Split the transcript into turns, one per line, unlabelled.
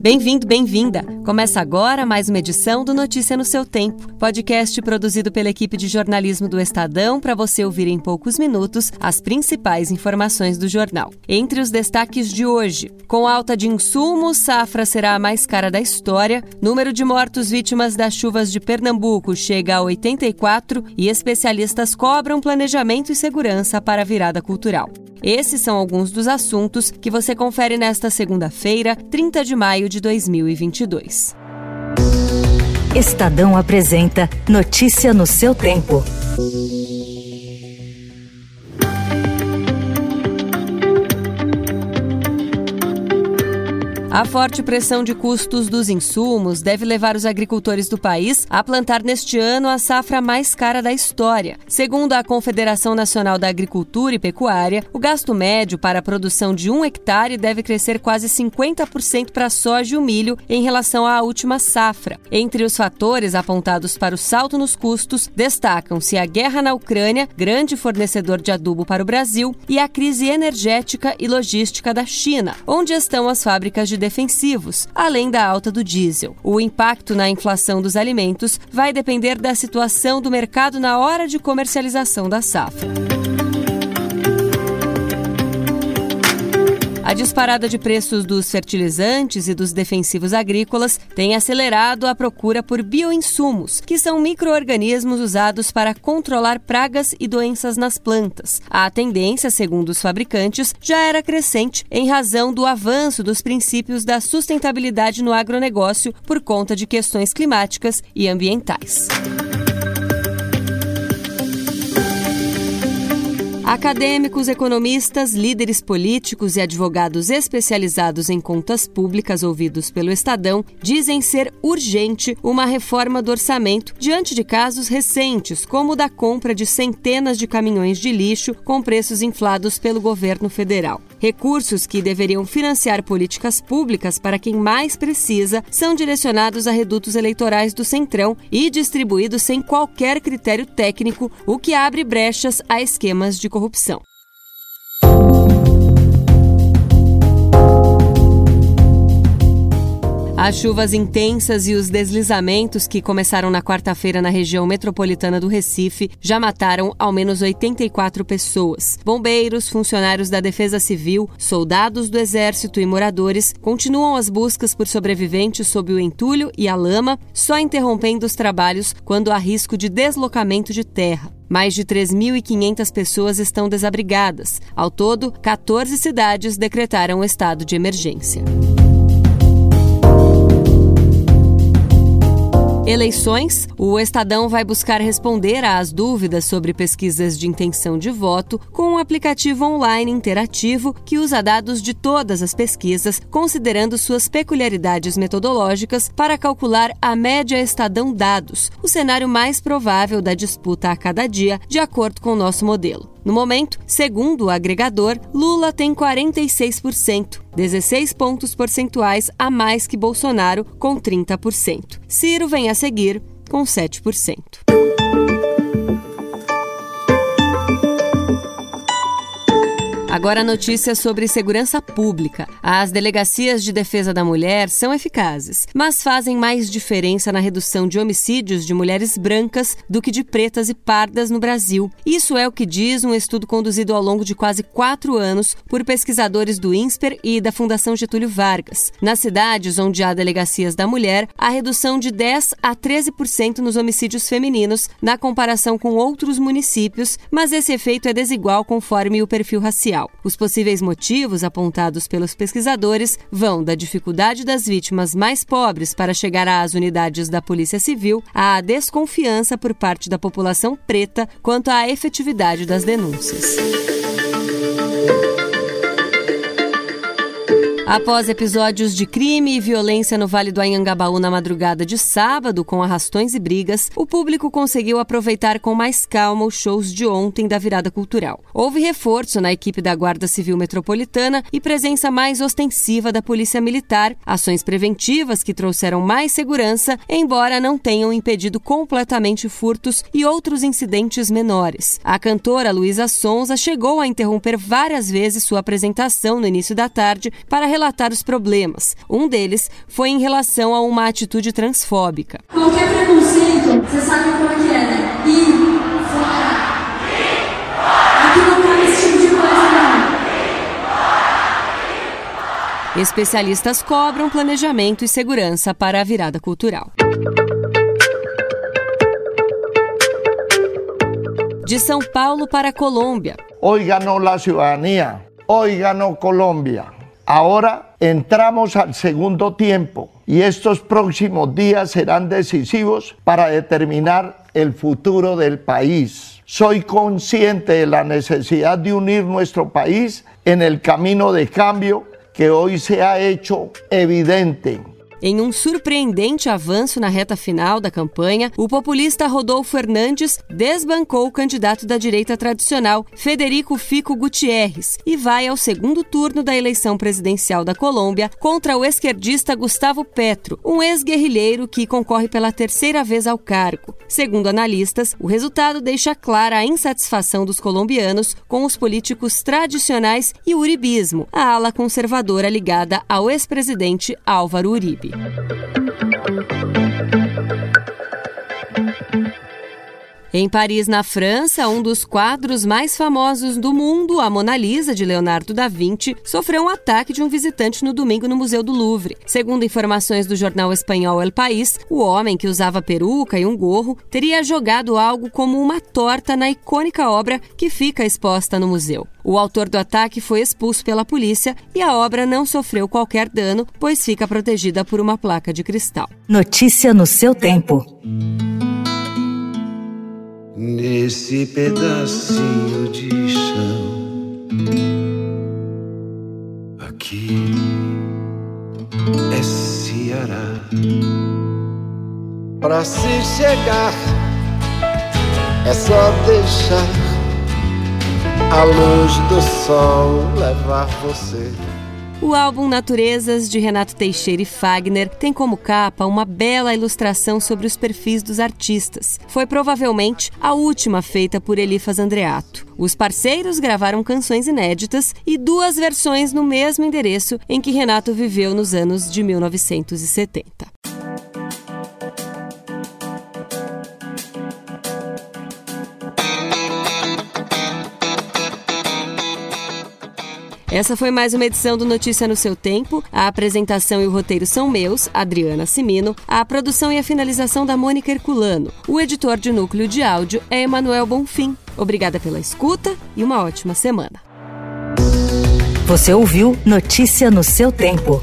Bem-vindo, bem-vinda. Começa agora mais uma edição do Notícia no seu Tempo, podcast produzido pela equipe de jornalismo do Estadão para você ouvir em poucos minutos as principais informações do jornal. Entre os destaques de hoje, com alta de insumos, safra será a mais cara da história, número de mortos vítimas das chuvas de Pernambuco chega a 84 e especialistas cobram planejamento e segurança para a virada cultural. Esses são alguns dos assuntos que você confere nesta segunda-feira, 30 de maio de 2022.
Estadão apresenta Notícia no seu tempo.
A forte pressão de custos dos insumos deve levar os agricultores do país a plantar neste ano a safra mais cara da história. Segundo a Confederação Nacional da Agricultura e Pecuária, o gasto médio para a produção de um hectare deve crescer quase 50% para a soja e o milho em relação à última safra. Entre os fatores apontados para o salto nos custos, destacam-se a guerra na Ucrânia, grande fornecedor de adubo para o Brasil, e a crise energética e logística da China, onde estão as fábricas de defensivos, além da alta do diesel. O impacto na inflação dos alimentos vai depender da situação do mercado na hora de comercialização da safra. A disparada de preços dos fertilizantes e dos defensivos agrícolas tem acelerado a procura por bioinsumos, que são microorganismos usados para controlar pragas e doenças nas plantas. A tendência, segundo os fabricantes, já era crescente em razão do avanço dos princípios da sustentabilidade no agronegócio por conta de questões climáticas e ambientais. Acadêmicos, economistas, líderes políticos e advogados especializados em contas públicas ouvidos pelo Estadão dizem ser urgente uma reforma do orçamento diante de casos recentes, como o da compra de centenas de caminhões de lixo com preços inflados pelo governo federal. Recursos que deveriam financiar políticas públicas para quem mais precisa são direcionados a redutos eleitorais do Centrão e distribuídos sem qualquer critério técnico, o que abre brechas a esquemas de corrupção. As chuvas intensas e os deslizamentos que começaram na quarta-feira na região metropolitana do Recife já mataram ao menos 84 pessoas. Bombeiros, funcionários da Defesa Civil, soldados do Exército e moradores continuam as buscas por sobreviventes sob o entulho e a lama, só interrompendo os trabalhos quando há risco de deslocamento de terra. Mais de 3.500 pessoas estão desabrigadas. Ao todo, 14 cidades decretaram estado de emergência. Eleições: o Estadão vai buscar responder às dúvidas sobre pesquisas de intenção de voto com um aplicativo online interativo que usa dados de todas as pesquisas, considerando suas peculiaridades metodológicas para calcular a média Estadão Dados, o cenário mais provável da disputa a cada dia, de acordo com o nosso modelo. No momento, segundo o agregador, Lula tem 46%, 16 pontos percentuais a mais que Bolsonaro, com 30%. Ciro vem a seguir, com 7%. Agora notícias sobre segurança pública. As delegacias de defesa da mulher são eficazes, mas fazem mais diferença na redução de homicídios de mulheres brancas do que de pretas e pardas no Brasil. Isso é o que diz um estudo conduzido ao longo de quase quatro anos por pesquisadores do INSPER e da Fundação Getúlio Vargas. Nas cidades onde há delegacias da mulher, há redução de 10 a 13% nos homicídios femininos na comparação com outros municípios, mas esse efeito é desigual conforme o perfil racial. Os possíveis motivos apontados pelos pesquisadores vão da dificuldade das vítimas mais pobres para chegar às unidades da Polícia Civil à desconfiança por parte da população preta quanto à efetividade das denúncias. Após episódios de crime e violência no Vale do Anhangabaú na madrugada de sábado, com arrastões e brigas, o público conseguiu aproveitar com mais calma os shows de ontem da virada cultural. Houve reforço na equipe da Guarda Civil Metropolitana e presença mais ostensiva da Polícia Militar, ações preventivas que trouxeram mais segurança, embora não tenham impedido completamente furtos e outros incidentes menores. A cantora Luísa Sonza chegou a interromper várias vezes sua apresentação no início da tarde para relatar os problemas. Um deles foi em relação a uma atitude transfóbica.
Qualquer preconceito, você sabe como é que é, né? E fora. Aqui não cabe esse tipo de coisa,
não. Especialistas cobram planejamento e segurança para a virada cultural. De São Paulo para a Colômbia.
Hoy ganó la ciudadanía. Hoy ganó Colombia. Ahora entramos al segundo tiempo y estos próximos días serán decisivos para determinar el futuro del país. Soy consciente de la necesidad de unir nuestro país en el camino de cambio que hoy se ha hecho evidente
Em um surpreendente avanço na reta final da campanha, o populista Rodolfo Fernandes desbancou o candidato da direita tradicional, Federico Fico Gutierrez, e vai ao segundo turno da eleição presidencial da Colômbia contra o esquerdista Gustavo Petro, um ex-guerrilheiro que concorre pela terceira vez ao cargo. Segundo analistas, o resultado deixa clara a insatisfação dos colombianos com os políticos tradicionais e o uribismo, a ala conservadora ligada ao ex-presidente Álvaro Uribe. Therapy. Em Paris, na França, um dos quadros mais famosos do mundo, a Mona Lisa, de Leonardo da Vinci, sofreu um ataque de um visitante no domingo no Museu do Louvre. Segundo informações do jornal espanhol El País, o homem, que usava peruca e um gorro, teria jogado algo como uma torta na icônica obra que fica exposta no museu. O autor do ataque foi expulso pela polícia e a obra não sofreu qualquer dano, pois fica protegida por uma placa de cristal.
Notícia no seu tempo.
Nesse pedacinho de chão, aqui é Ceará. Pra se chegar, é só deixar a luz do sol levar você.
O álbum Naturezas, de Renato Teixeira e Fagner, tem como capa uma bela ilustração sobre os perfis dos artistas. Foi provavelmente a última feita por Elifas Andreato. Os parceiros gravaram canções inéditas e duas versões no mesmo endereço em que Renato viveu nos anos de 1970. Essa foi mais uma edição do Notícia no seu tempo. A apresentação e o roteiro são meus, Adriana Simino. A produção e a finalização da Mônica Herculano. O editor de núcleo de áudio é Emanuel Bonfim. Obrigada pela escuta e uma ótima semana.
Você ouviu Notícia no seu tempo.